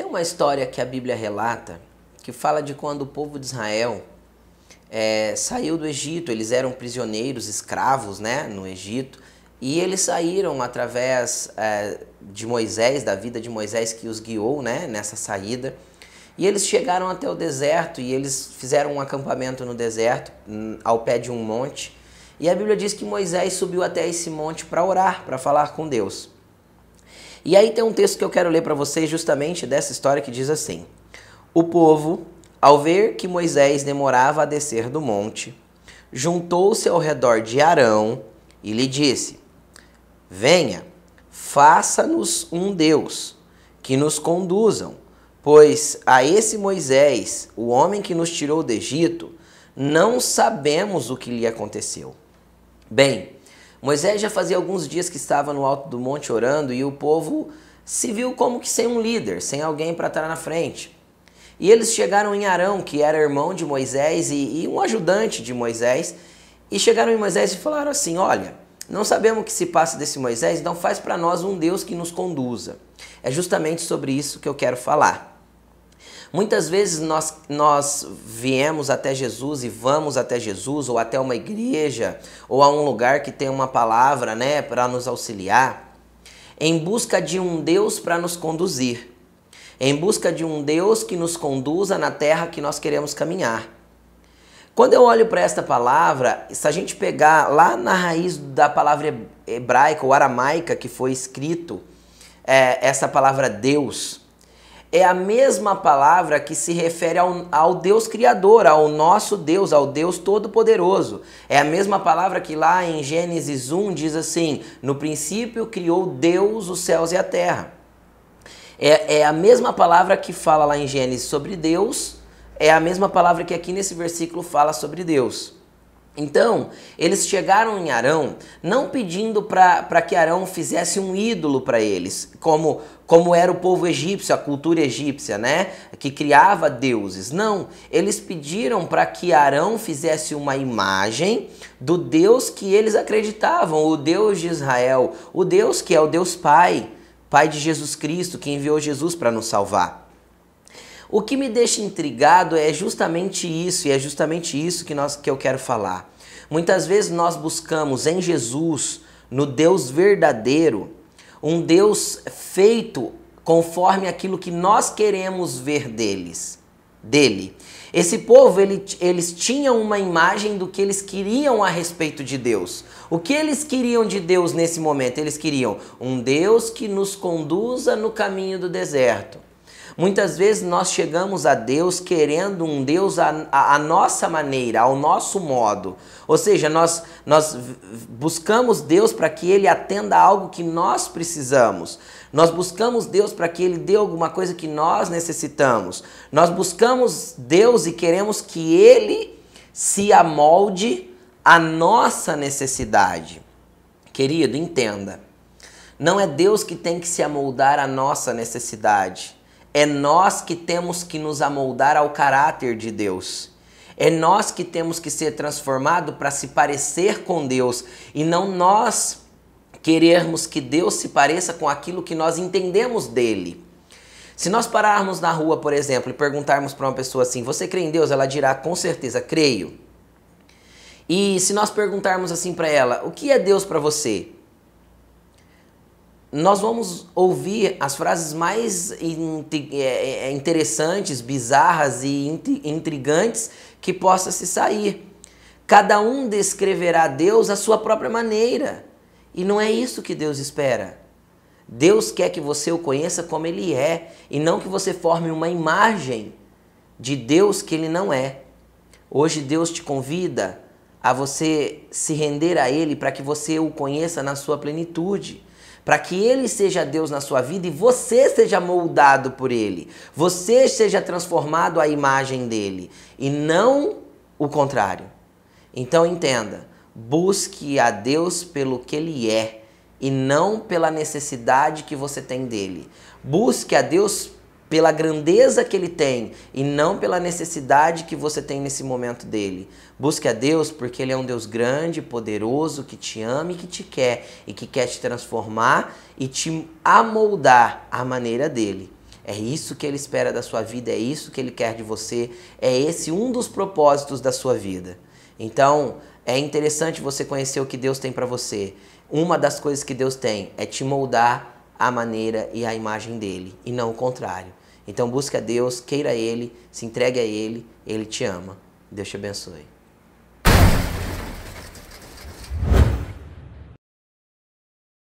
Tem uma história que a Bíblia relata que fala de quando o povo de Israel é, saiu do Egito, eles eram prisioneiros, escravos né, no Egito, e eles saíram através é, de Moisés, da vida de Moisés que os guiou né, nessa saída. E eles chegaram até o deserto e eles fizeram um acampamento no deserto, hum, ao pé de um monte. E a Bíblia diz que Moisés subiu até esse monte para orar, para falar com Deus. E aí tem um texto que eu quero ler para vocês justamente dessa história que diz assim: O povo, ao ver que Moisés demorava a descer do monte, juntou-se ao redor de Arão e lhe disse: Venha, faça-nos um Deus que nos conduzam, pois a esse Moisés, o homem que nos tirou do Egito, não sabemos o que lhe aconteceu. Bem, Moisés já fazia alguns dias que estava no alto do monte orando e o povo se viu como que sem um líder, sem alguém para estar na frente. E eles chegaram em Arão, que era irmão de Moisés e, e um ajudante de Moisés, e chegaram em Moisés e falaram assim: Olha, não sabemos o que se passa desse Moisés, então faz para nós um Deus que nos conduza. É justamente sobre isso que eu quero falar. Muitas vezes nós, nós viemos até Jesus e vamos até Jesus, ou até uma igreja, ou a um lugar que tem uma palavra né, para nos auxiliar, em busca de um Deus para nos conduzir, em busca de um Deus que nos conduza na terra que nós queremos caminhar. Quando eu olho para esta palavra, se a gente pegar lá na raiz da palavra hebraica ou aramaica que foi escrito, é, essa palavra Deus, é a mesma palavra que se refere ao, ao Deus Criador, ao nosso Deus, ao Deus Todo-Poderoso. É a mesma palavra que lá em Gênesis 1 diz assim: No princípio criou Deus os céus e a terra. É, é a mesma palavra que fala lá em Gênesis sobre Deus é a mesma palavra que aqui nesse versículo fala sobre Deus. Então, eles chegaram em Arão não pedindo para que Arão fizesse um ídolo para eles, como, como era o povo egípcio, a cultura egípcia, né? Que criava deuses. Não, eles pediram para que Arão fizesse uma imagem do Deus que eles acreditavam, o Deus de Israel, o Deus que é o Deus Pai, Pai de Jesus Cristo, que enviou Jesus para nos salvar. O que me deixa intrigado é justamente isso, e é justamente isso que, nós, que eu quero falar. Muitas vezes nós buscamos em Jesus, no Deus verdadeiro, um Deus feito conforme aquilo que nós queremos ver deles, dele. Esse povo, ele, eles tinham uma imagem do que eles queriam a respeito de Deus. O que eles queriam de Deus nesse momento? Eles queriam um Deus que nos conduza no caminho do deserto Muitas vezes nós chegamos a Deus querendo um Deus a, a, nossa maneira, ao nosso modo. Ou seja, nós, nós buscamos Deus para que Ele atenda algo que nós precisamos. Nós buscamos Deus para que Ele dê alguma coisa que nós necessitamos. Nós buscamos Deus e queremos que Ele se amolde à nossa necessidade. Querido, entenda. Não é Deus que tem que se amoldar à nossa necessidade. É nós que temos que nos amoldar ao caráter de Deus. É nós que temos que ser transformados para se parecer com Deus e não nós querermos que Deus se pareça com aquilo que nós entendemos dele. Se nós pararmos na rua, por exemplo, e perguntarmos para uma pessoa assim: Você crê em Deus? Ela dirá com certeza: Creio. E se nós perguntarmos assim para ela: O que é Deus para você? Nós vamos ouvir as frases mais é, é, interessantes, bizarras e intrigantes que possa se sair. Cada um descreverá Deus à sua própria maneira. E não é isso que Deus espera. Deus quer que você o conheça como ele é e não que você forme uma imagem de Deus que ele não é. Hoje Deus te convida a você se render a ele para que você o conheça na sua plenitude para que ele seja Deus na sua vida e você seja moldado por ele, você seja transformado à imagem dele e não o contrário. Então entenda, busque a Deus pelo que ele é e não pela necessidade que você tem dele. Busque a Deus pela grandeza que ele tem e não pela necessidade que você tem nesse momento dele. Busque a Deus porque ele é um Deus grande, poderoso, que te ama e que te quer e que quer te transformar e te amoldar à maneira dele. É isso que Ele espera da sua vida, é isso que Ele quer de você, é esse um dos propósitos da sua vida. Então, é interessante você conhecer o que Deus tem para você. Uma das coisas que Deus tem é te moldar a maneira e a imagem dele, e não o contrário. Então busca Deus, queira Ele, se entregue a Ele, Ele te ama. Deus te abençoe.